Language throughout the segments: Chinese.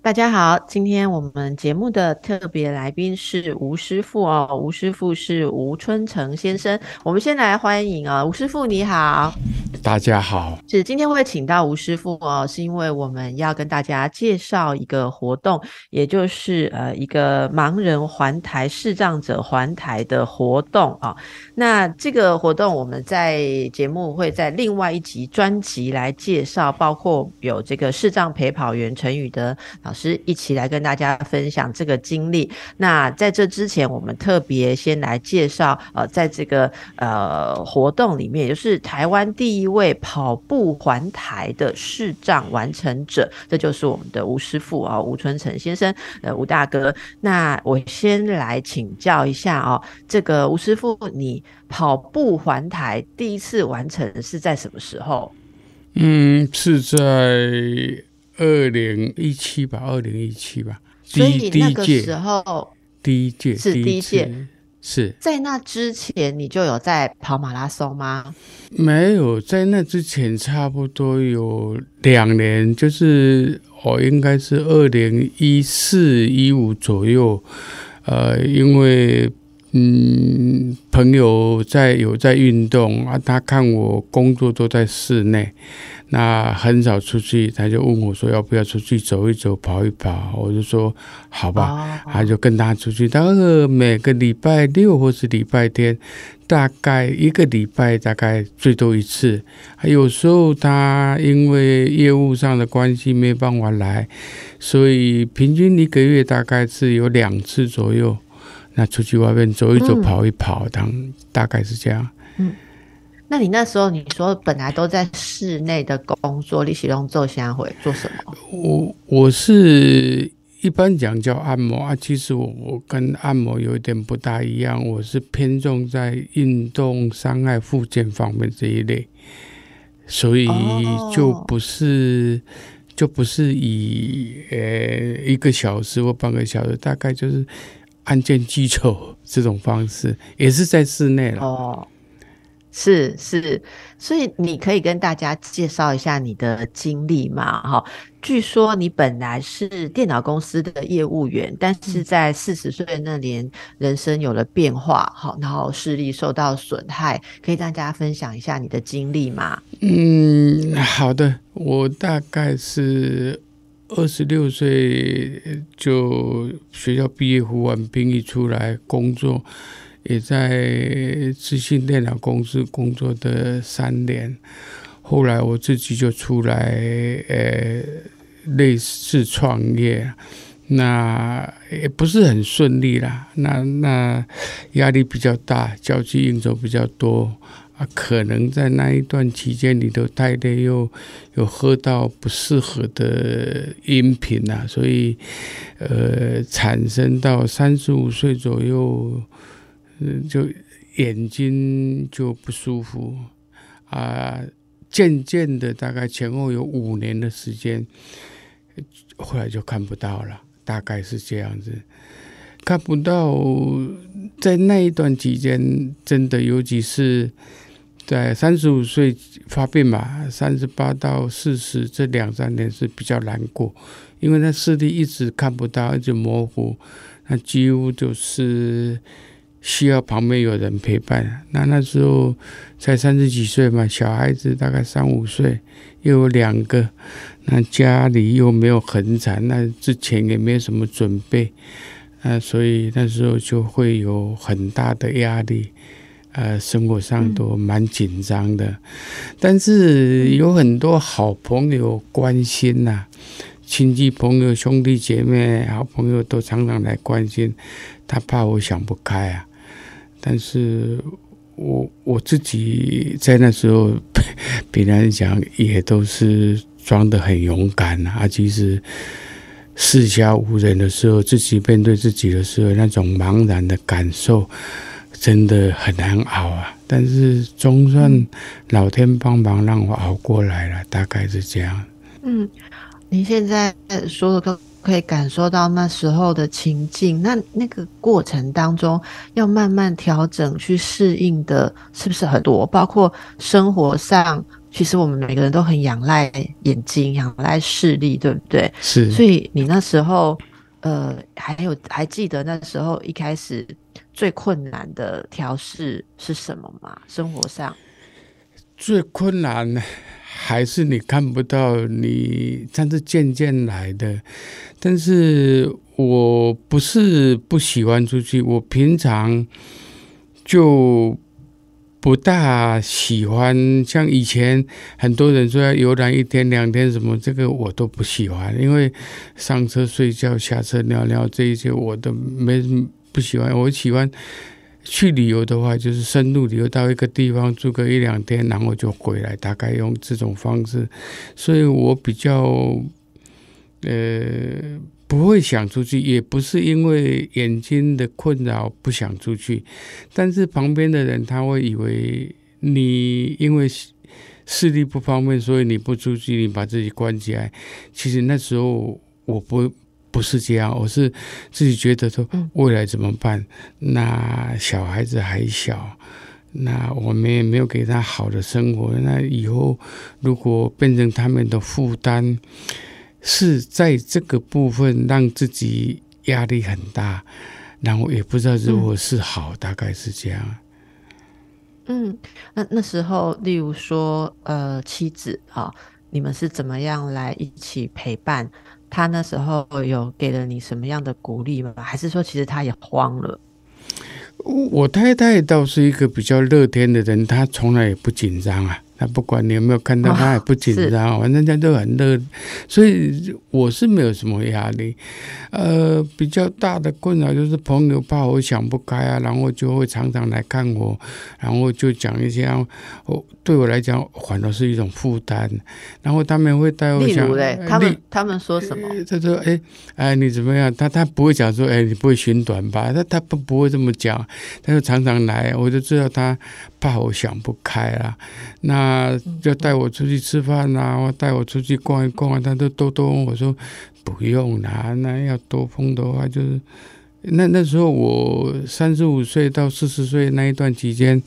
大家好，今天我们节目的特别来宾是吴师傅哦，吴师傅是吴春成先生。我们先来欢迎啊，吴师傅你好。大家好，是今天会请到吴师傅哦，是因为我们要跟大家介绍一个活动，也就是呃一个盲人环台视障者环台的活动啊。那这个活动我们在节目会在另外一集专辑来介绍，包括有这个视障陪跑员陈宇的老师一起来跟大家分享这个经历。那在这之前，我们特别先来介绍呃，在这个呃活动里面，也就是台湾第一。位跑步环台的视障完成者，这就是我们的吴师傅啊，吴春成先生，呃，吴大哥。那我先来请教一下哦，这个吴师傅，你跑步环台第一次完成是在什么时候？嗯，是在二零一七吧，二零一七吧。所以那个时候第一届是第一届。是在那之前你就有在跑马拉松吗？没有，在那之前差不多有两年，就是我应该是二零一四一五左右，呃，因为嗯朋友在有在运动啊，他看我工作都在室内。那很少出去，他就问我说要不要出去走一走、跑一跑？我就说好吧，他就跟他出去。大概每个礼拜六或是礼拜天，大概一个礼拜大概最多一次。有时候他因为业务上的关系没办法来，所以平均一个月大概是有两次左右。那出去外面走一走、跑一跑，当大概是这样。嗯。那你那时候你说本来都在室内的工作，你喜欢做下回做什么？我我是一般讲叫按摩啊，其实我我跟按摩有一点不大一样，我是偏重在运动伤害附件方面这一类，所以就不是就不是以呃一个小时或半个小时，大概就是按键击手 这种方式，也是在室内了。是是，所以你可以跟大家介绍一下你的经历嘛？哈，据说你本来是电脑公司的业务员，但是在四十岁那年，人生有了变化，好，然后视力受到损害，可以大家分享一下你的经历吗？嗯，好的，我大概是二十六岁就学校毕业，服完兵役出来工作。也在资讯电脑公司工作的三年，后来我自己就出来，呃，类似创业，那也不是很顺利啦，那那压力比较大，交际应酬比较多。啊，可能在那一段期间里头太累，又有喝到不适合的饮品呐，所以呃，产生到三十五岁左右。就眼睛就不舒服啊，渐渐的，大概前后有五年的时间，后来就看不到了，大概是这样子，看不到。在那一段期间，真的，尤其是在三十五岁发病吧，三十八到四十这两三年是比较难过，因为那视力一直看不到，一直模糊，那几乎就是。需要旁边有人陪伴。那那时候才三十几岁嘛，小孩子大概三五岁，又有两个，那家里又没有很惨，那之前也没有什么准备，啊，所以那时候就会有很大的压力，呃，生活上都蛮紧张的。但是有很多好朋友关心呐，亲戚朋友、兄弟姐妹、好朋友都常常来关心，他怕我想不开啊。但是我我自己在那时候，别人讲也都是装的很勇敢啊。其实四下无人的时候，自己面对自己的时候，那种茫然的感受真的很难熬啊。但是总算老天帮忙让我熬过来了，大概是这样。嗯，您现在说的跟可以感受到那时候的情境。那那个过程当中，要慢慢调整去适应的，是不是很多？包括生活上，其实我们每个人都很仰赖眼睛，仰赖视力，对不对？是。所以你那时候，呃，还有还记得那时候一开始最困难的调试是什么吗？生活上最困难？还是你看不到你，但是渐渐来的。但是我不是不喜欢出去，我平常就不大喜欢。像以前很多人说要游览一天两天什么，这个我都不喜欢，因为上车睡觉、下车尿尿这一些我都没不喜欢。我喜欢。去旅游的话，就是深度旅游到一个地方住个一两天，然后就回来，大概用这种方式。所以我比较，呃，不会想出去，也不是因为眼睛的困扰不想出去，但是旁边的人他会以为你因为视力不方便，所以你不出去，你把自己关起来。其实那时候我不。不是这样，我是自己觉得说未来怎么办？那小孩子还小，那我们也没有给他好的生活。那以后如果变成他们的负担，是在这个部分让自己压力很大，然后也不知道如何是好，大概是这样。嗯，那那时候，例如说，呃，妻子啊，你们是怎么样来一起陪伴？他那时候有给了你什么样的鼓励吗？还是说其实他也慌了？我太太倒是一个比较乐天的人，她从来也不紧张啊。他不管你有没有看到，他也不紧张，反正他都很乐，所以我是没有什么压力。呃，比较大的困扰就是朋友怕我想不开啊，然后就会常常来看我，然后就讲一些，我对我来讲反而是一种负担。然后他们会带我讲，他们他们说什么？他说：“哎哎，你怎么样？”他他不会讲说：“哎，你不会寻短吧？”他他不不会这么讲，他就常常来，我就知道他怕我想不开啦。那。啊，就带我出去吃饭啊，带我出去逛一逛啊，他都都都问我说不用啦，那要多碰的话就是那那时候我三十五岁到四十岁那一段期间，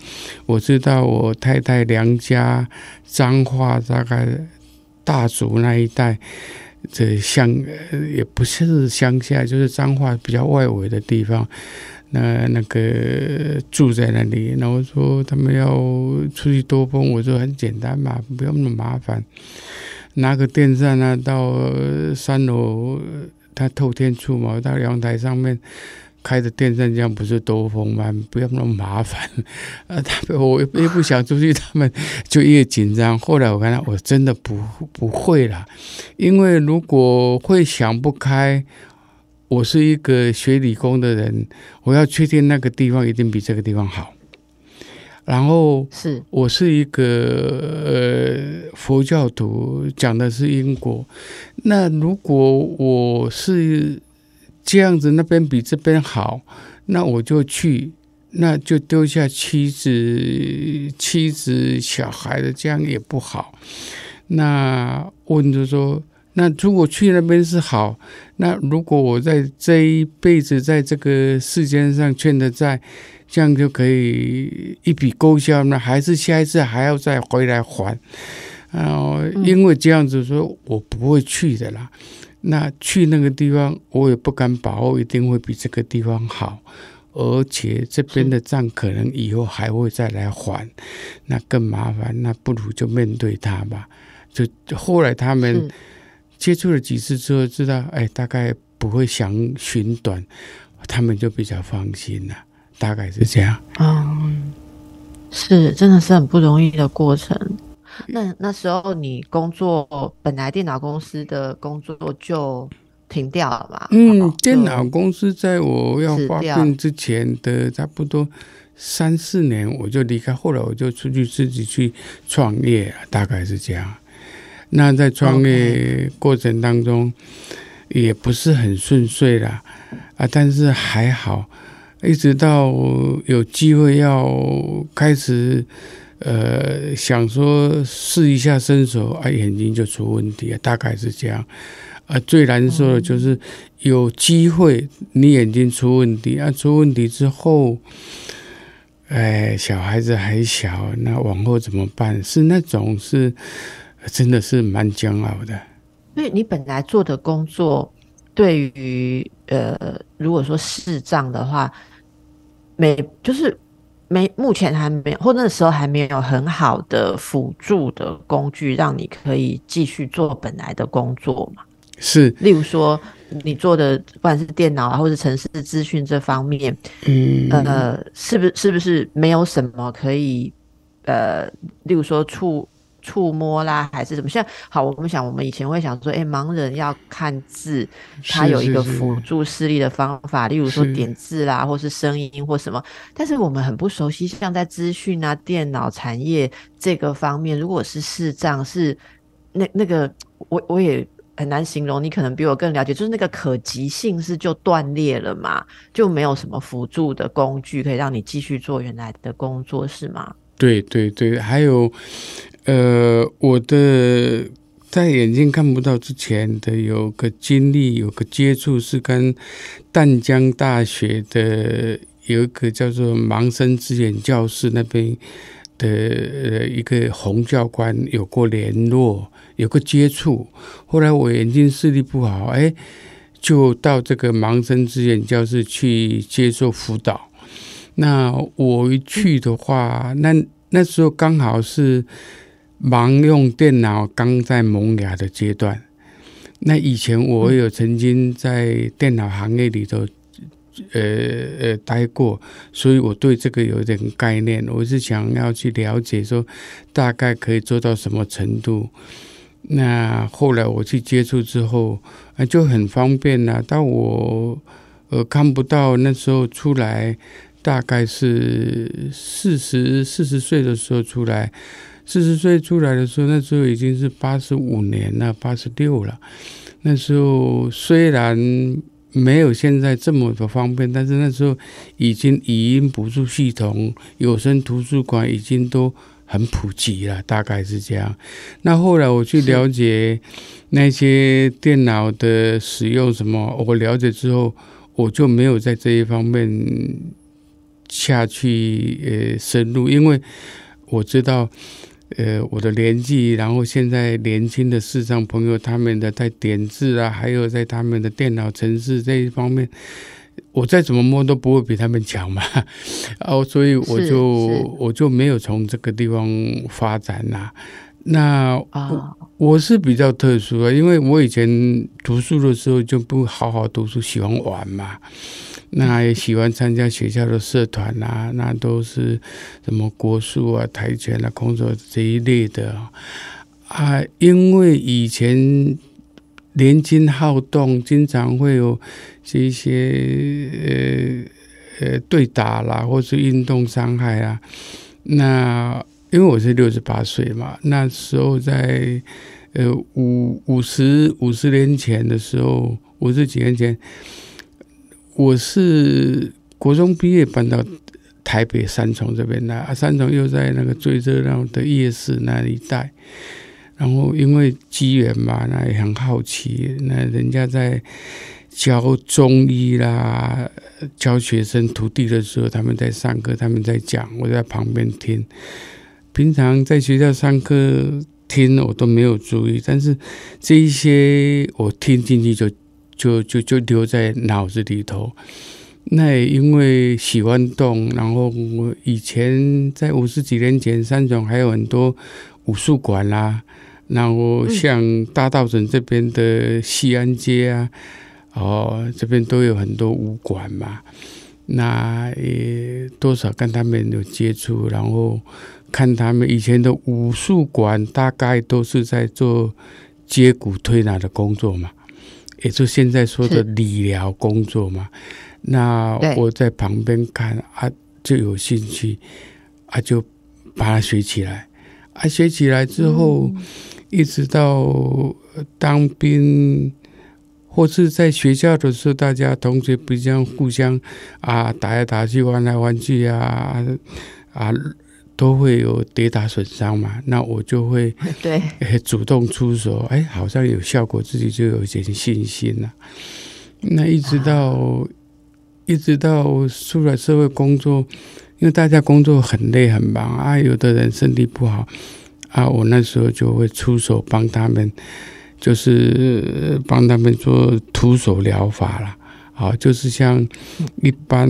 我知道我太太娘家彰化大概大竹那一带，这乡也不是乡下，就是彰化比较外围的地方。那那个住在那里，然后说他们要出去兜风，我说很简单嘛，不要那么麻烦，拿个电扇啊，到三楼，他透天处嘛，到阳台上面开着电扇，这样不是兜风吗？不要那么麻烦。啊，他我越不想出去，他们就越紧张。后来我看他，我真的不不会了，因为如果会想不开。我是一个学理工的人，我要确定那个地方一定比这个地方好。然后是我是一个呃佛教徒，讲的是因果。那如果我是这样子，那边比这边好，那我就去，那就丢下妻子、妻子、小孩的，这样也不好。那问就说。那如果去那边是好，那如果我在这一辈子在这个世间上欠的债，这样就可以一笔勾销那还是下一次还要再回来还？啊，因为这样子说，我不会去的啦。那去那个地方，我也不敢把握一定会比这个地方好，而且这边的账可能以后还会再来还，那更麻烦。那不如就面对他吧。就后来他们。接触了几次之后，知道哎，大概不会想寻短，他们就比较放心了。大概是这样。嗯，是，真的是很不容易的过程。那那时候你工作本来电脑公司的工作就停掉了嘛？嗯，电脑公司在我要发病之前的差不多三四年，我就离开。后来我就出去自己去创业，大概是这样。那在创业过程当中，也不是很顺遂啦，啊，但是还好，一直到有机会要开始，呃，想说试一下身手，啊，眼睛就出问题了，大概是这样，啊，最难受的就是有机会你眼睛出问题啊，出问题之后，哎，小孩子还小，那往后怎么办？是那种是真的是蛮煎熬的。因为你本来做的工作，对于呃，如果说视障的话，没就是。没，目前还没有，或那时候还没有很好的辅助的工具，让你可以继续做本来的工作嘛？是，例如说你做的不管是电脑啊，或者城市资讯这方面，嗯，呃，是不是是不是没有什么可以，呃，例如说触。触摸啦，还是怎么？像好，我们想，我们以前会想说，哎，盲人要看字，他有一个辅助视力的方法，例如说点字啦，或是声音或什么。但是我们很不熟悉，像在资讯啊、电脑产业这个方面，如果是视障，是那那个，我我也很难形容。你可能比我更了解，就是那个可及性是就断裂了嘛，就没有什么辅助的工具可以让你继续做原来的工作，是吗？对对对，还有。呃，我的在眼睛看不到之前的有个经历，有个接触是跟淡江大学的有一个叫做盲生之眼教室那边的呃一个洪教官有过联络，有个接触。后来我眼睛视力不好，哎，就到这个盲生之眼教室去接受辅导。那我一去的话，那那时候刚好是。盲用电脑刚在萌芽的阶段，那以前我有曾经在电脑行业里头，呃呃待过，所以我对这个有点概念。我是想要去了解，说大概可以做到什么程度。那后来我去接触之后，啊就很方便了。但我呃看不到那时候出来，大概是四十四十岁的时候出来。四十岁出来的时候，那时候已经是八十五年了，八十六了。那时候虽然没有现在这么的方便，但是那时候已经语音补助系统、有声图书馆已经都很普及了，大概是这样。那后来我去了解那些电脑的使用什么，我了解之后，我就没有在这一方面下去呃深入，因为我知道。呃，我的年纪，然后现在年轻的视障朋友，他们的在点字啊，还有在他们的电脑程式这一方面，我再怎么摸都不会比他们强嘛。哦，所以我就我就没有从这个地方发展呐。那我我是比较特殊的，因为我以前读书的时候就不好好读书，喜欢玩嘛。那也喜欢参加学校的社团啊，那都是什么国术啊、跆拳啊、空手这一类的啊。因为以前年轻好动，经常会有这些呃呃对打啦，或是运动伤害啊。那因为我是六十八岁嘛，那时候在呃五五十五十年前的时候，五十几年前。我是国中毕业搬到台北三重这边来，三重又在那个最热闹的夜市那一带，然后因为机缘嘛，那也很好奇，那人家在教中医啦，教学生徒弟的时候，他们在上课，他们在讲，我在旁边听。平常在学校上课听，我都没有注意，但是这一些我听进去就。就就就留在脑子里头。那也因为喜欢动，然后我以前在五十几年前，三种还有很多武术馆啦。然后像大道城这边的西安街啊，哦，这边都有很多武馆嘛。那也多少跟他们有接触，然后看他们以前的武术馆，大概都是在做接骨推拿的工作嘛。也就现在说的理疗工作嘛，那我在旁边看啊，就有兴趣啊，就把它学起来。啊，学起来之后，一直到当兵或是在学校的时候，大家同学比较互相啊打来打去，玩来玩去啊啊。都会有跌打损伤嘛，那我就会 对主动出手，哎，好像有效果，自己就有一点信心了。那一直到一直到出来社会工作，因为大家工作很累很忙啊，有的人身体不好啊，我那时候就会出手帮他们，就是帮他们做徒手疗法了。啊，就是像一般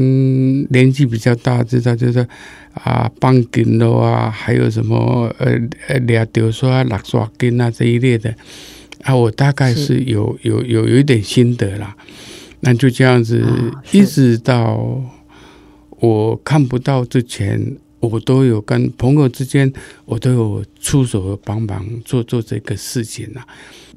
年纪比较大，知道就是啊，绑筋咯啊，还有什么呃呃，俩丢刷、拉刷筋啊这一类的。啊，我大概是有有有有一点心得啦。那就这样子，一直到我看不到之前，我都有跟朋友之间，我都有出手帮忙做做这个事情啊。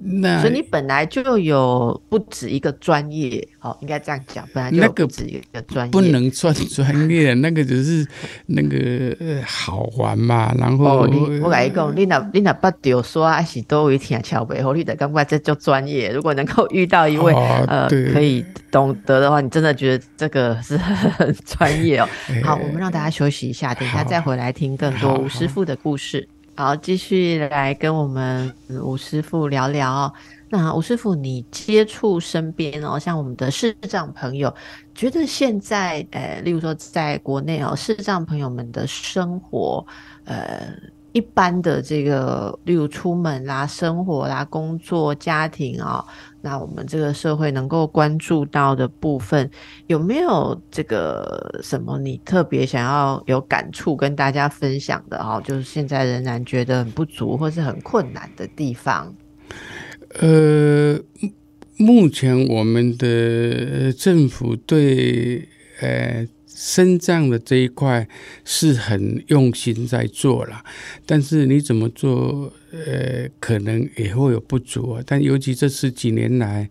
那所以你本来就有不止一个专业，哦，应该这样讲，本来就不止一个专业，不能算专业，那个只是那个好玩嘛。然后我跟你讲，你那你那不丢说还是多一天桥背后，你得赶快这就专业。如果能够遇到一位呃可以懂得的话，你真的觉得这个是很专业哦。好，我们让大家休息一下，等一下再回来听更多吴师傅的故事。好，继续来跟我们吴师傅聊聊。那吴师傅，你接触身边哦，像我们的视障朋友，觉得现在，呃，例如说在国内哦，视障朋友们的生活，呃。一般的这个，例如出门啦、生活啦、工作、家庭啊，那我们这个社会能够关注到的部分，有没有这个什么你特别想要有感触跟大家分享的哈？就是现在仍然觉得很不足或是很困难的地方。呃，目前我们的政府对呃。身障的这一块是很用心在做了，但是你怎么做，呃，可能也会有不足啊。但尤其这十几年来，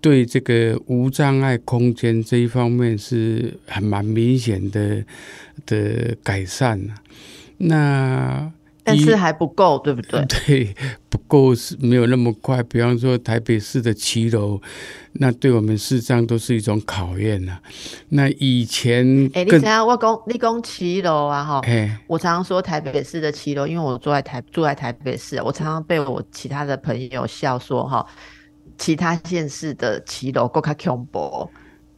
对这个无障碍空间这一方面是很蛮明显的的改善那。但是还不够，对不对？对，不够是没有那么快。比方说台北市的骑楼，那对我们市长都是一种考验呐。那以前，哎，你想我讲你讲骑楼啊，哈，我常常说台北市的骑楼，因为我住在台住在台北市，我常常被我其他的朋友笑说，哈，其他县市的骑楼够卡恐怖。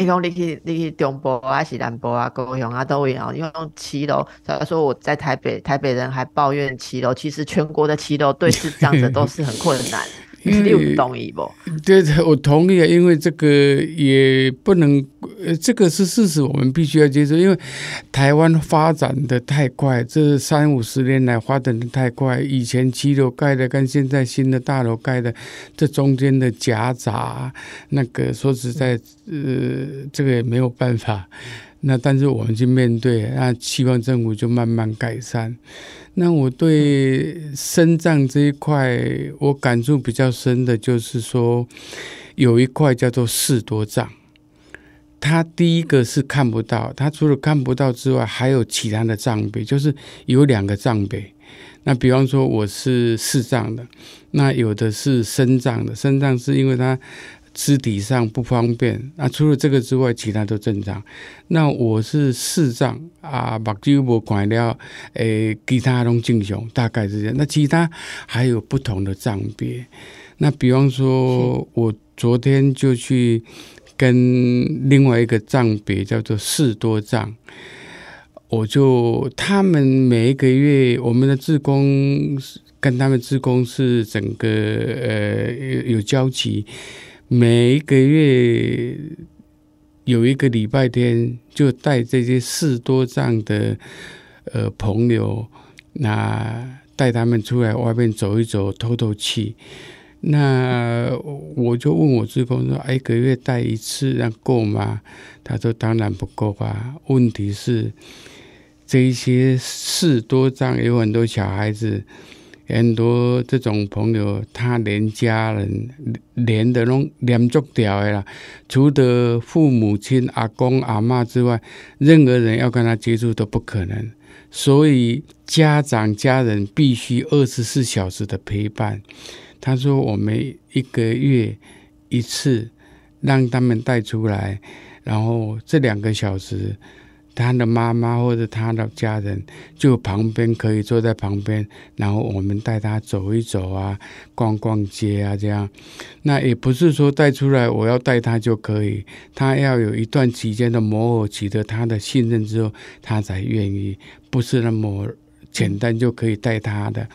你讲你去你去中部啊，是南部啊，高雄啊，都一样。因为骑楼，他说我在台北，台北人还抱怨七楼，其实全国的骑楼对视障者都是很困难。你有同意不？对，我同意啊，因为这个也不能，呃，这个是事实，我们必须要接受。因为台湾发展的太快，这三五十年来发展的太快，以前七楼盖的跟现在新的大楼盖的，这中间的夹杂，那个说实在，呃，这个也没有办法。那但是我们去面对，那希望政府就慢慢改善。那我对肾脏这一块，我感触比较深的就是说，有一块叫做视多障，它第一个是看不到，它除了看不到之外，还有其他的障别，就是有两个障别。那比方说我是视障的，那有的是身障的，身障是因为它。肢体上不方便，那除了这个之外，其他都正常。那我是视障啊，目睭无看了，诶，其他拢正常，大概是这样。那其他还有不同的障别。那比方说，我昨天就去跟另外一个障别叫做视多障，我就他们每一个月，我们的志工跟他们志工是整个呃有交集。每一个月有一个礼拜天，就带这些事多障的呃朋友，那带他们出来外面走一走，透透气。那我就问我职工说：“一个月带一次，那够吗？”他说：“当然不够吧。问题是这一些事多障有很多小孩子。”很多这种朋友，他连家人连的拢连足掉的啦，除了父母亲、阿公阿妈之外，任何人要跟他接触都不可能。所以家长家人必须二十四小时的陪伴。他说：“我们一个月一次，让他们带出来，然后这两个小时。”他的妈妈或者他的家人就旁边可以坐在旁边，然后我们带他走一走啊，逛逛街啊，这样。那也不是说带出来我要带他就可以，他要有一段期间的磨合，取得他的信任之后，他才愿意，不是那么简单就可以带他的。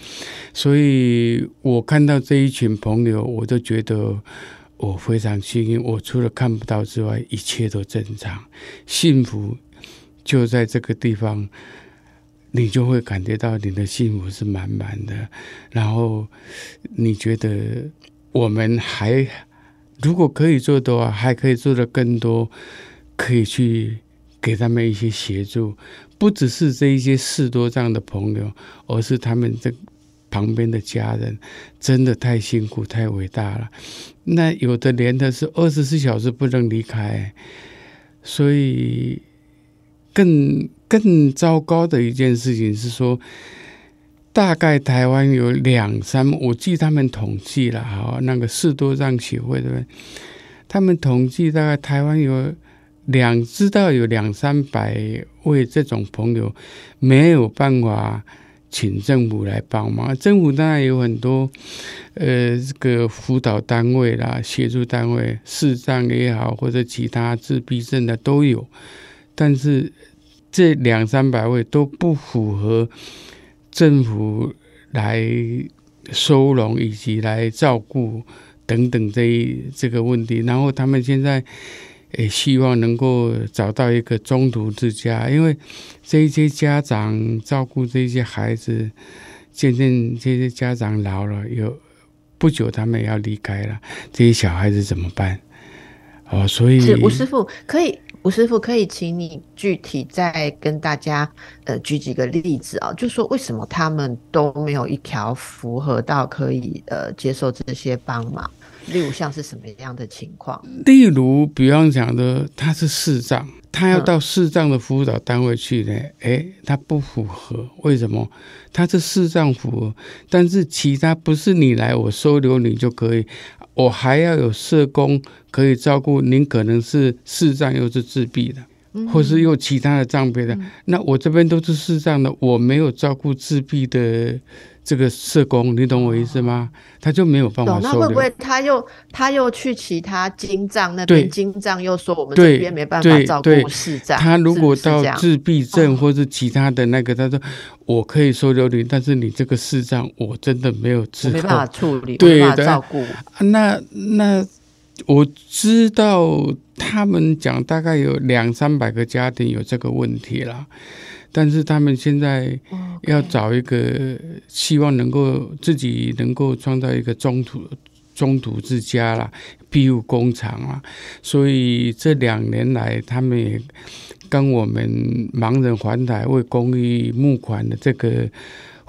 所以我看到这一群朋友，我都觉得我非常幸运。我除了看不到之外，一切都正常，幸福。就在这个地方，你就会感觉到你的幸福是满满的。然后你觉得我们还如果可以做的话，还可以做的更多，可以去给他们一些协助。不只是这一些事多这样的朋友，而是他们这旁边的家人，真的太辛苦、太伟大了。那有的连的是二十四小时不能离开，所以。更更糟糕的一件事情是说，大概台湾有两三，我记他们统计了哈，那个士多障协会对不对？他们统计大概台湾有两，知道有两三百位这种朋友没有办法请政府来帮忙。政府当然有很多呃这个辅导单位啦、协助单位，视障也好或者其他自闭症的都有，但是。这两三百位都不符合政府来收容以及来照顾等等这一这个问题，然后他们现在也希望能够找到一个中途之家，因为这些家长照顾这些孩子，渐渐这些家长老了，有不久他们也要离开了，这些小孩子怎么办？哦，所以吴师傅可以。吴师傅，可以请你具体再跟大家呃举几个例子啊？就说为什么他们都没有一条符合到可以呃接受这些帮忙？例如像是什么样的情况？例如，比方讲的，他是视障，他要到视障的辅导单位去呢？哎，他不符合，为什么？他是视障符合，但是其他不是你来我收留你就可以。我还要有社工可以照顾您，可能是视障又是自闭的，或是有其他的障别的。那我这边都是视障的，我没有照顾自闭的这个社工，你懂我意思吗？他就没有办法。那会不会他又他又去其他金藏那边？金藏又说我们这边没办法照顾市长。他如果到自闭症或是其他的那个，他说我可以收留你，但是你这个市长我真的没有治，没办法处理，没办法照顾。那那我知道他们讲大概有两三百个家庭有这个问题了。但是他们现在要找一个希望能够自己能够创造一个中途中途之家啦，庇护工厂啦，所以这两年来，他们也跟我们盲人环台为公益募款的这个。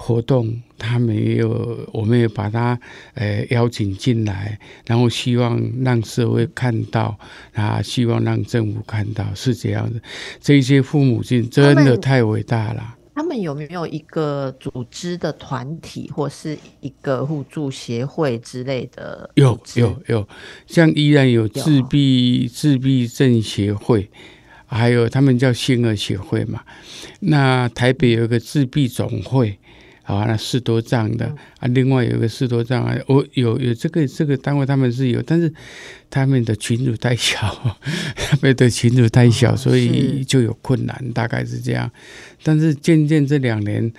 活动，他们也有，我们也把他呃邀请进来，然后希望让社会看到，啊，希望让政府看到是这样的。这些父母亲真的太伟大了。他们有没有一个组织的团体，或是一个互助协会之类的？有有有，像依然有自闭自闭症协会，还有他们叫星儿协会嘛。那台北有一个自闭总会。啊，那四多障的啊，另外有一个四多障啊，我有有这个这个单位他们是有，但是他们的群组太小，他们的群组太小，所以就有困难，大概是这样。但是渐渐这两年，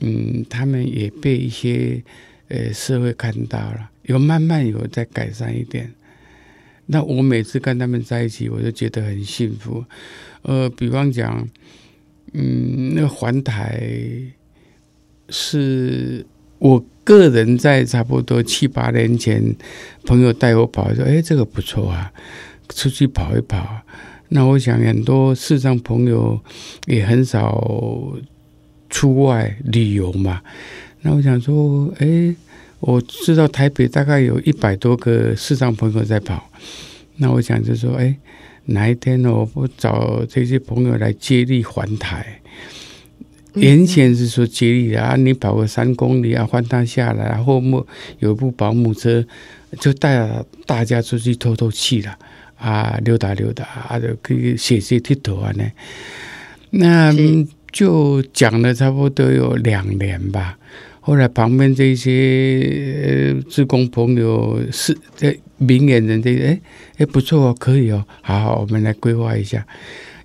嗯，他们也被一些呃社会看到了，有慢慢有在改善一点。那我每次跟他们在一起，我就觉得很幸福。呃，比方讲，嗯，那环台。是我个人在差不多七八年前，朋友带我跑，说：“哎，这个不错啊，出去跑一跑。”那我想很多市上朋友也很少出外旅游嘛。那我想说：“哎，我知道台北大概有一百多个市上朋友在跑。”那我想就说：“哎，哪一天我不找这些朋友来接力环台？”原先是说接力的啊，你跑个三公里啊，换他下来，然后木有一部保姆车，就带大家出去透透气了啊，溜达溜达啊，就可以写写剃头啊呢。那就讲了差不多有两年吧。后来旁边这些呃职工朋友是这明眼人这哎哎不错哦，可以哦，好好，我们来规划一下。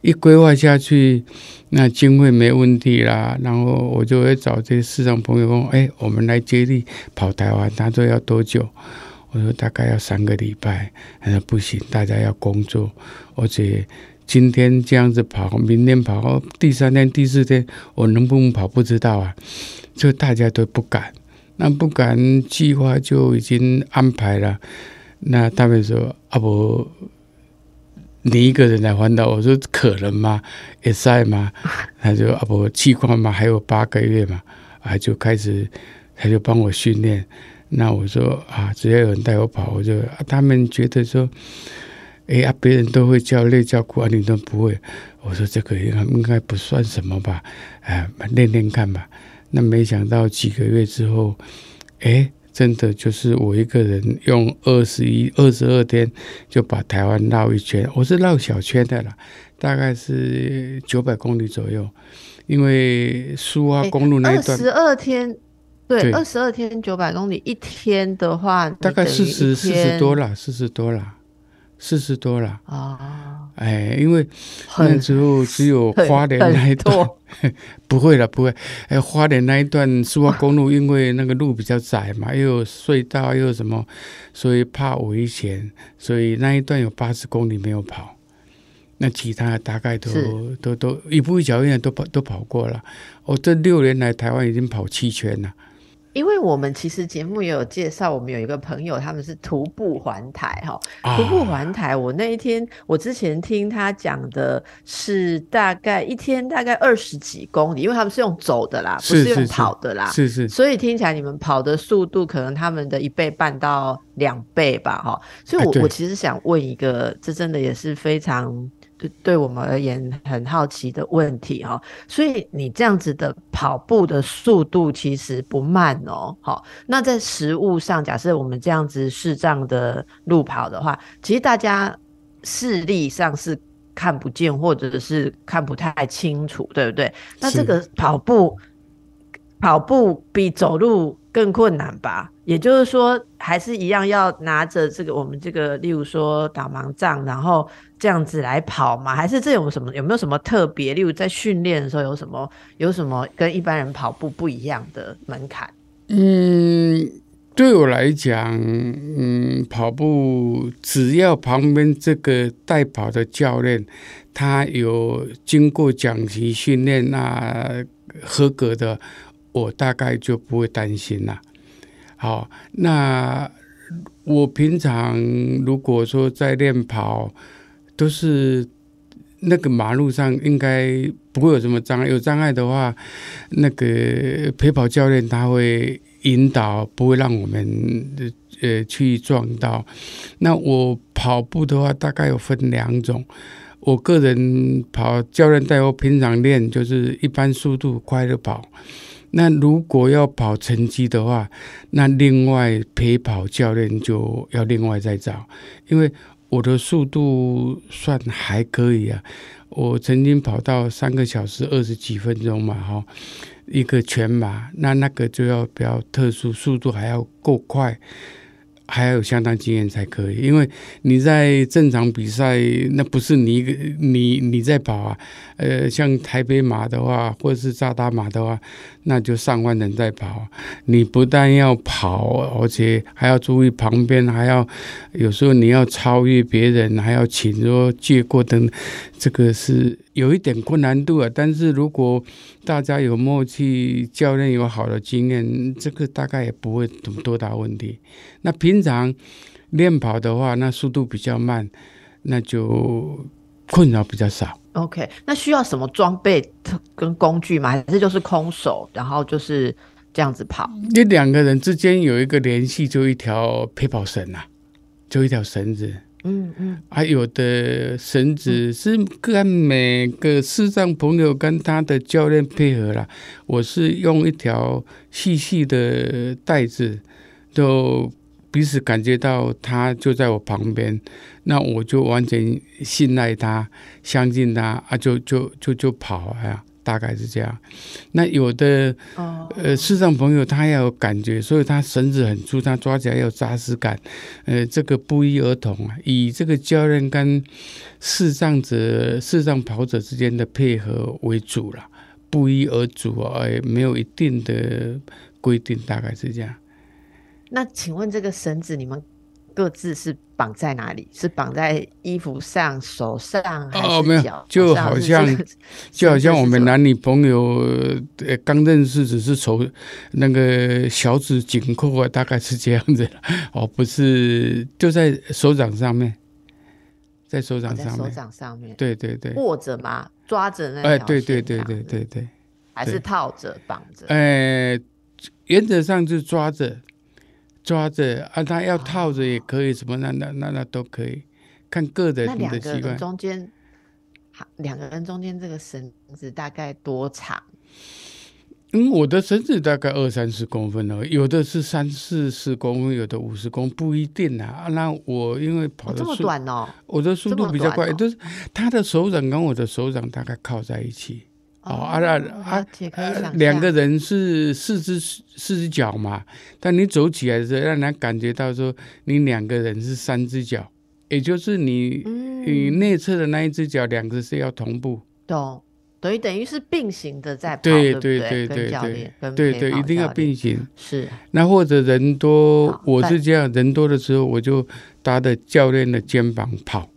一规划下去，那经费没问题啦。然后我就会找这些市场朋友说：“哎，我们来接力跑台湾。”他说要多久？我说大概要三个礼拜。他说不行，大家要工作，而且今天这样子跑，明天跑，第三天、第四天我能不能跑不知道啊。就大家都不敢，那不敢，计划就已经安排了。那他们说：“啊不。”你一个人来环岛，我说可能吗？也在吗？他就啊不，计划嘛，还有八个月嘛，啊就开始，他就帮我训练。那我说啊，只要有人带我跑，我就他们觉得说，哎呀，别人都会叫累叫苦，啊，你都不会。我说这个应该应该不算什么吧，哎，练练看吧。那没想到几个月之后，哎。真的就是我一个人用二十一、二十二天就把台湾绕一圈，我是绕小圈的啦，大概是九百公里左右。因为苏花公路那一段，二十二天，对，二十二天九百公里，一天的话大概四十四十多了，四十多了，四十多了啊。哎，因为那时候只有花莲那一段，不会了，不会。哎，花莲那一段苏花公路，因为那个路比较窄嘛，又有隧道，又有什么，所以怕危险，所以那一段有八十公里没有跑。那其他大概都都都一步一脚印都跑都跑过了。我这六年来台湾已经跑七圈了。因为我们其实节目也有介绍，我们有一个朋友，他们是徒步环台哈。徒步环台，我那一天我之前听他讲的是大概一天大概二十几公里，因为他们是用走的啦，不是用跑的啦。是是。所以听起来你们跑的速度可能他们的一倍半到两倍吧哈。所以我我其实想问一个，这真的也是非常。对，对我们而言很好奇的问题哈，所以你这样子的跑步的速度其实不慢哦，好，那在食物上，假设我们这样子视障的路跑的话，其实大家视力上是看不见或者是看不太清楚，对不对？那这个跑步跑步比走路更困难吧？也就是说，还是一样要拿着这个我们这个，例如说导盲杖，然后。这样子来跑嘛？还是这有什么有没有什么特别？例如在训练的时候有什么有什么跟一般人跑步不一样的门槛？嗯，对我来讲，嗯，跑步只要旁边这个带跑的教练他有经过讲习训练，那合格的，我大概就不会担心了。好，那我平常如果说在练跑。都是那个马路上应该不会有什么障碍，有障碍的话，那个陪跑教练他会引导，不会让我们呃去撞到。那我跑步的话，大概有分两种，我个人跑，教练带我平常练就是一般速度快的跑。那如果要跑成绩的话，那另外陪跑教练就要另外再找，因为。我的速度算还可以啊，我曾经跑到三个小时二十几分钟嘛，哈，一个全马，那那个就要比较特殊，速度还要够快。还要有相当经验才可以，因为你在正常比赛，那不是你一个你你在跑啊，呃，像台北马的话，或者是扎达马的话，那就上万人在跑，你不但要跑，而且还要注意旁边，还要有时候你要超越别人，还要请说借过灯，这个是有一点困难度啊。但是如果大家有默契，教练有好的经验，这个大概也不会么多大问题。那平常练跑的话，那速度比较慢，那就困扰比较少。OK，那需要什么装备跟工具吗？还是就是空手，然后就是这样子跑？你两个人之间有一个联系，就一条陪跑绳啊，就一条绳子。嗯嗯，还有的绳子是跟每个视障朋友跟他的教练配合了。我是用一条细细的带子，就。彼此感觉到他就在我旁边，那我就完全信赖他，相信他啊，就就就就跑啊，大概是这样。那有的呃视障朋友他要有感觉，所以他绳子很粗，他抓起来要有扎实感。呃，这个不一而同啊，以这个教练跟视障者、视障跑者之间的配合为主了，不一而足啊，也没有一定的规定，大概是这样。那请问这个绳子你们各自是绑在哪里？是绑在衣服上、手上，哦，没有，就好像就好像我们男女朋友呃刚认识，只是手那个小指紧扣啊，大概是这样子哦，不是就在手掌上面，在手掌上面，手掌上面，对对对，握着吗？抓着那哎，对对对对对对，还是套着绑着？哎，原则上是抓着。抓着啊，他要套着也可以，什么那那那那都可以，看个人的习惯。中间，两个人中间这个绳子大概多长？嗯，我的绳子大概二三十公分哦，有的是三四十公分，有的五十公，不一定啊。那我因为跑的这么短哦，我的速度比较快，就是他的手掌跟我的手掌大概靠在一起。哦，啊啊啊！两个人是四只四只脚嘛，但你走起来的时候，让人感觉到说你两个人是三只脚，也就是你你内侧的那一只脚，两个是要同步。懂，等于等于是并行的在跑，对对对对对，对对，一定要并行。是。那或者人多，我是这样，人多的时候我就搭着教练的肩膀跑。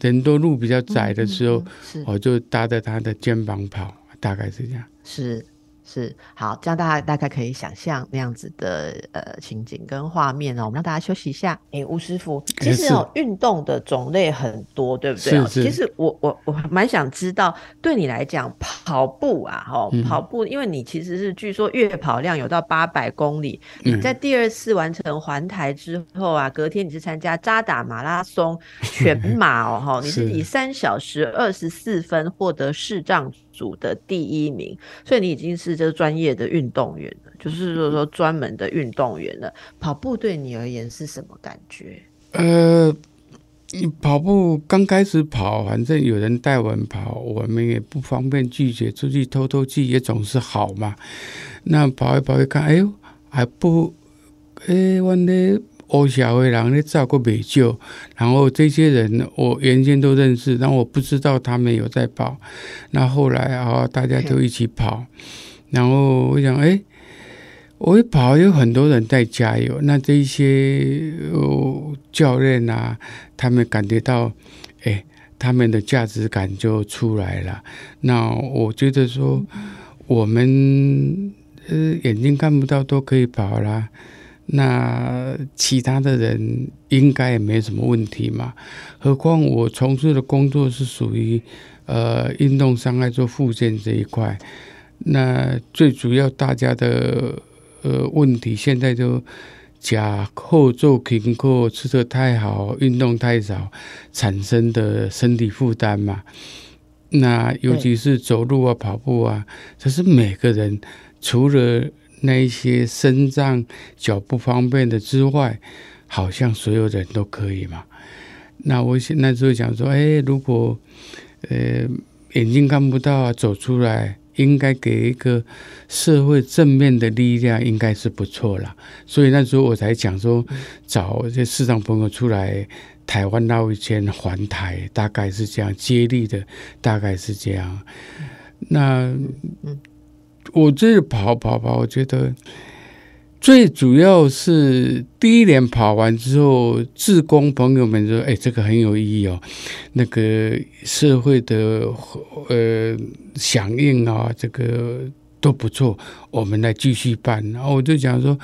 人多路比较窄的时候，我就搭着他的肩膀跑，大概是这样。是。是好，这样大家大概可以想象那样子的呃情景跟画面哦。我们让大家休息一下。哎，吴师傅，其实哦，运动的种类很多，对不对？是是。其实我我我蛮想知道，对你来讲，跑步啊，哈，跑步，因为你其实是据说月跑量有到八百公里。你在第二次完成环台之后啊，隔天你是参加扎达马拉松全马哦，哈，你是以三小时二十四分获得视障。组的第一名，所以你已经是这个专业的运动员了，就是说说专门的运动员了。跑步对你而言是什么感觉？呃，跑步刚开始跑，反正有人带我们跑，我们也不方便拒绝，出去偷偷去也总是好嘛。那跑一跑一看，哎呦，还不，哎，我的。欧小的人咧照顾美救，然后这些人我原先都认识，但我不知道他们有在跑。那后来啊，大家都一起跑，然后我想，哎，我一跑有很多人在加油。那这些教练啊，他们感觉到，哎，他们的价值感就出来了。那我觉得说，我们呃眼睛看不到都可以跑啦。那其他的人应该也没什么问题嘛？何况我从事的工作是属于呃运动伤害做附件这一块。那最主要大家的呃问题，现在就甲后做停课吃的太好，运动太少产生的身体负担嘛。那尤其是走路啊、跑步啊，这是每个人除了。那一些身障脚不方便的之外，好像所有人都可以嘛？那我现那时候想说，哎，如果呃眼睛看不到啊，走出来，应该给一个社会正面的力量，应该是不错了。所以那时候我才讲说，找这市场朋友出来台湾绕一圈环台，大概是这样接力的，大概是这样。那。我这跑跑跑，我觉得最主要是第一年跑完之后，志工朋友们说：“哎，这个很有意义哦，那个社会的呃响应啊，这个都不错，我们来继续办。”然后我就讲说：“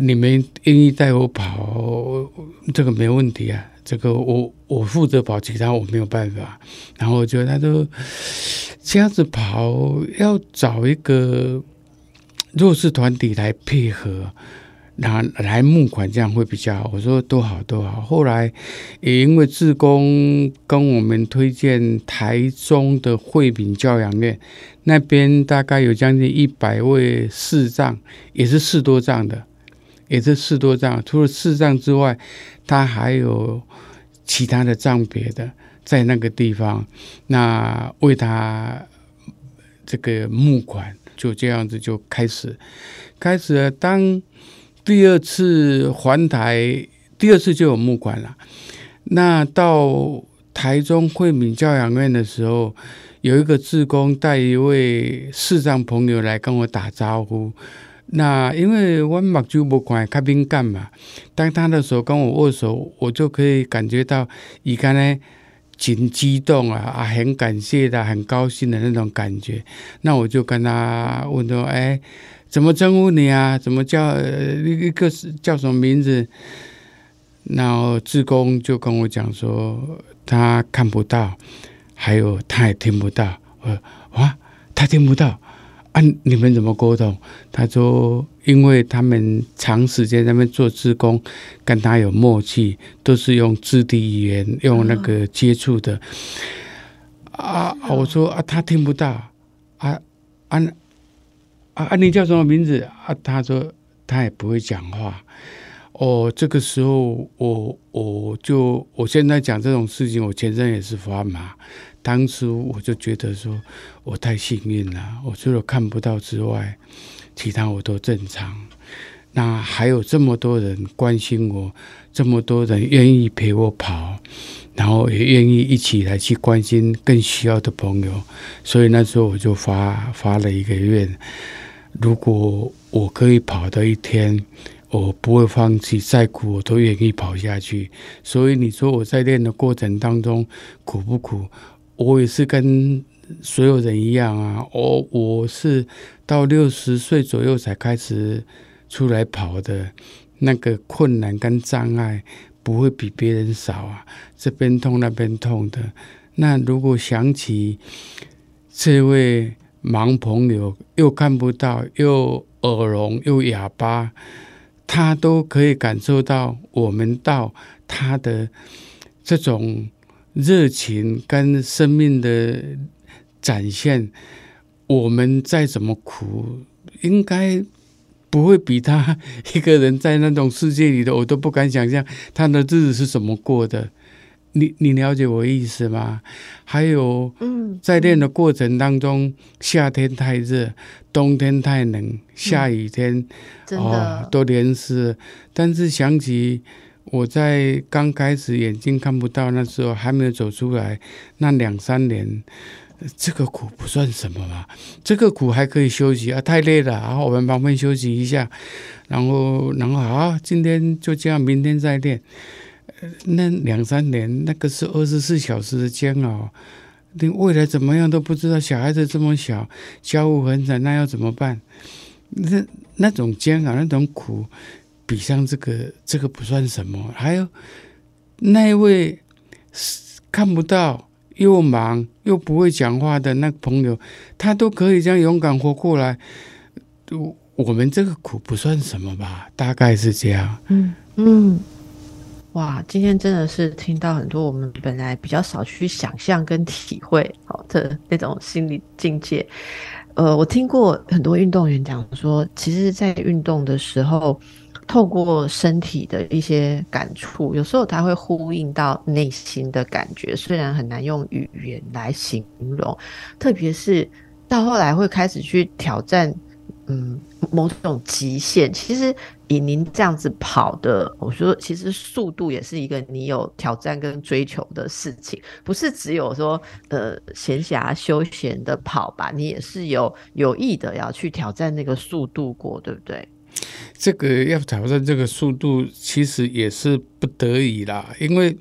你们愿意带我跑，这个没问题啊。”这个我我负责跑，其他我没有办法。然后我觉得他说这样子跑，要找一个弱势团体来配合，拿来募款，这样会比较好。我说都好都好。后来也因为志工跟我们推荐台中的惠民教养院，那边大概有将近一百位视障，也是视多障的。也是视多障。除了视障之外，他还有其他的障别的在那个地方，那为他这个募款，就这样子就开始开始了。当第二次环台，第二次就有募款了。那到台中惠民教养院的时候，有一个志工带一位视障朋友来跟我打招呼。那因为我目睭不管较敏感嘛，当他的手跟我握手，我就可以感觉到伊刚才挺激动啊啊，很感谢的，很高兴的那种感觉。那我就跟他问说：“哎，怎么称呼你啊？怎么叫一个是叫什么名字？”然后志工就跟我讲说，他看不到，还有他也听不到。呃，哇，他听不到，啊，你们怎么沟通？他说，因为他们长时间在那边做志工，跟他有默契，都是用肢体语言，用那个接触的。啊，我说啊，他听不到。啊啊啊啊！你叫什么名字？啊，他说他也不会讲话。哦，这个时候我我就我现在讲这种事情，我全身也是发麻。当初我就觉得说，我太幸运了，我除了看不到之外，其他我都正常。那还有这么多人关心我，这么多人愿意陪我跑，然后也愿意一起来去关心更需要的朋友。所以那时候我就发发了一个愿：如果我可以跑的一天。我不会放弃，再苦我都愿意跑下去。所以你说我在练的过程当中苦不苦？我也是跟所有人一样啊。我我是到六十岁左右才开始出来跑的，那个困难跟障碍不会比别人少啊。这边痛那边痛的。那如果想起这位盲朋友，又看不到，又耳聋，又哑巴。他都可以感受到我们到他的这种热情跟生命的展现。我们再怎么苦，应该不会比他一个人在那种世界里的，我都不敢想象他的日子是怎么过的。你你了解我意思吗？还有，在练的过程当中，夏天太热，冬天太冷，下雨天，哦，都连湿。但是想起我在刚开始眼睛看不到那时候，还没有走出来那两三年，这个苦不算什么嘛，这个苦还可以休息啊，太累了，然后我们旁边休息一下，然后然后好，今天就这样，明天再练。那两三年，那个是二十四小时的煎熬，你未来怎么样都不知道。小孩子这么小，家务很惨，那要怎么办？那那种煎熬，那种苦，比上这个，这个不算什么。还有那一位看不到、又忙又不会讲话的那个朋友，他都可以这样勇敢活过来。我我们这个苦不算什么吧？大概是这样。嗯嗯。哇，今天真的是听到很多我们本来比较少去想象跟体会好的那种心理境界。呃，我听过很多运动员讲说，其实，在运动的时候，透过身体的一些感触，有时候它会呼应到内心的感觉，虽然很难用语言来形容。特别是到后来会开始去挑战，嗯，某种极限，其实。以您这样子跑的，我说其实速度也是一个你有挑战跟追求的事情，不是只有说呃闲暇休闲的跑吧，你也是有有意的要去挑战那个速度过，对不对？这个要挑战这个速度，其实也是不得已啦，因为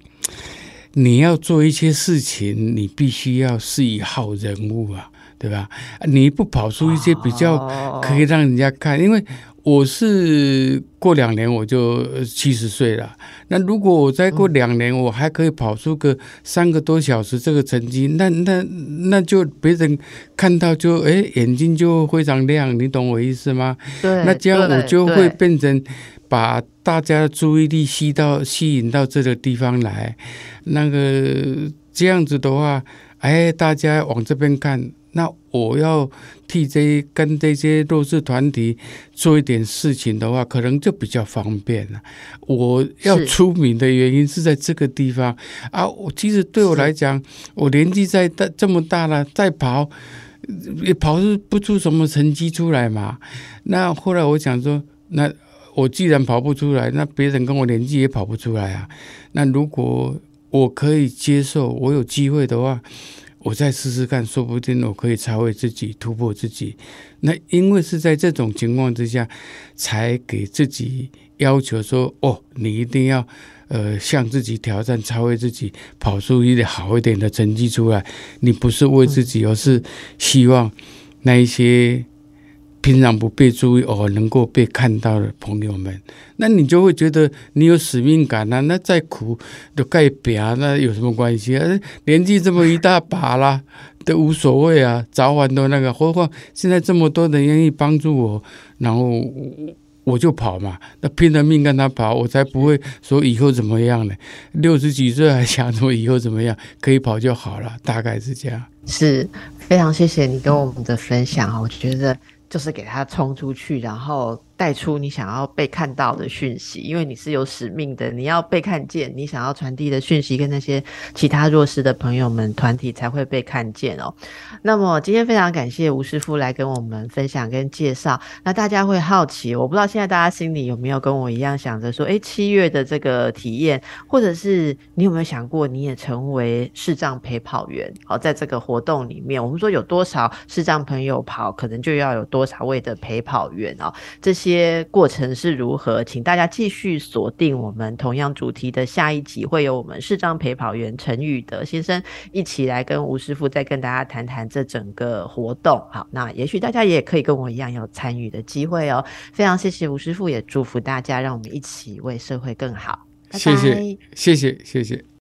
你要做一些事情，你必须要是一号人物啊，对吧？你不跑出一些比较可以让人家看，因为。我是过两年我就七十岁了。那如果我再过两年，我还可以跑出个三个多小时这个成绩，那那那就别人看到就哎眼睛就非常亮，你懂我意思吗？对。那这样我就会变成把大家的注意力吸到吸引到这个地方来。那个这样子的话，哎，大家往这边看。那我要替这跟这些弱势团体做一点事情的话，可能就比较方便了。我要出名的原因是在这个地方啊。我其实对我来讲，我年纪再大这么大了，再跑也跑不出什么成绩出来嘛。那后来我想说，那我既然跑不出来，那别人跟我年纪也跑不出来啊。那如果我可以接受，我有机会的话。我再试试看，说不定我可以超越自己，突破自己。那因为是在这种情况之下，才给自己要求说：哦，你一定要呃向自己挑战，超越自己，跑出一点好一点的成绩出来。你不是为自己，而是希望那一些。平常不被注意哦，能够被看到的朋友们，那你就会觉得你有使命感啊。那再苦都盖表，那有什么关系啊？年纪这么一大把啦，都无所谓啊，早晚都那个。何况现在这么多人愿意帮助我，然后我就跑嘛。那拼了命跟他跑，我才不会说以后怎么样呢？六十几岁还想说以后怎么样？可以跑就好了，大概是这样。是非常谢谢你跟我们的分享啊，我觉得。就是给他冲出去，然后。带出你想要被看到的讯息，因为你是有使命的，你要被看见，你想要传递的讯息跟那些其他弱势的朋友们团体才会被看见哦。那么今天非常感谢吴师傅来跟我们分享跟介绍。那大家会好奇，我不知道现在大家心里有没有跟我一样想着说，诶，七月的这个体验，或者是你有没有想过你也成为视障陪跑员？好，在这个活动里面，我们说有多少视障朋友跑，可能就要有多少位的陪跑员哦。这些。些过程是如何？请大家继续锁定我们同样主题的下一集，会有我们视障陪跑员陈宇德先生一起来跟吴师傅再跟大家谈谈这整个活动。好，那也许大家也可以跟我一样有参与的机会哦。非常谢谢吴师傅，也祝福大家，让我们一起为社会更好。谢谢，谢谢，谢谢。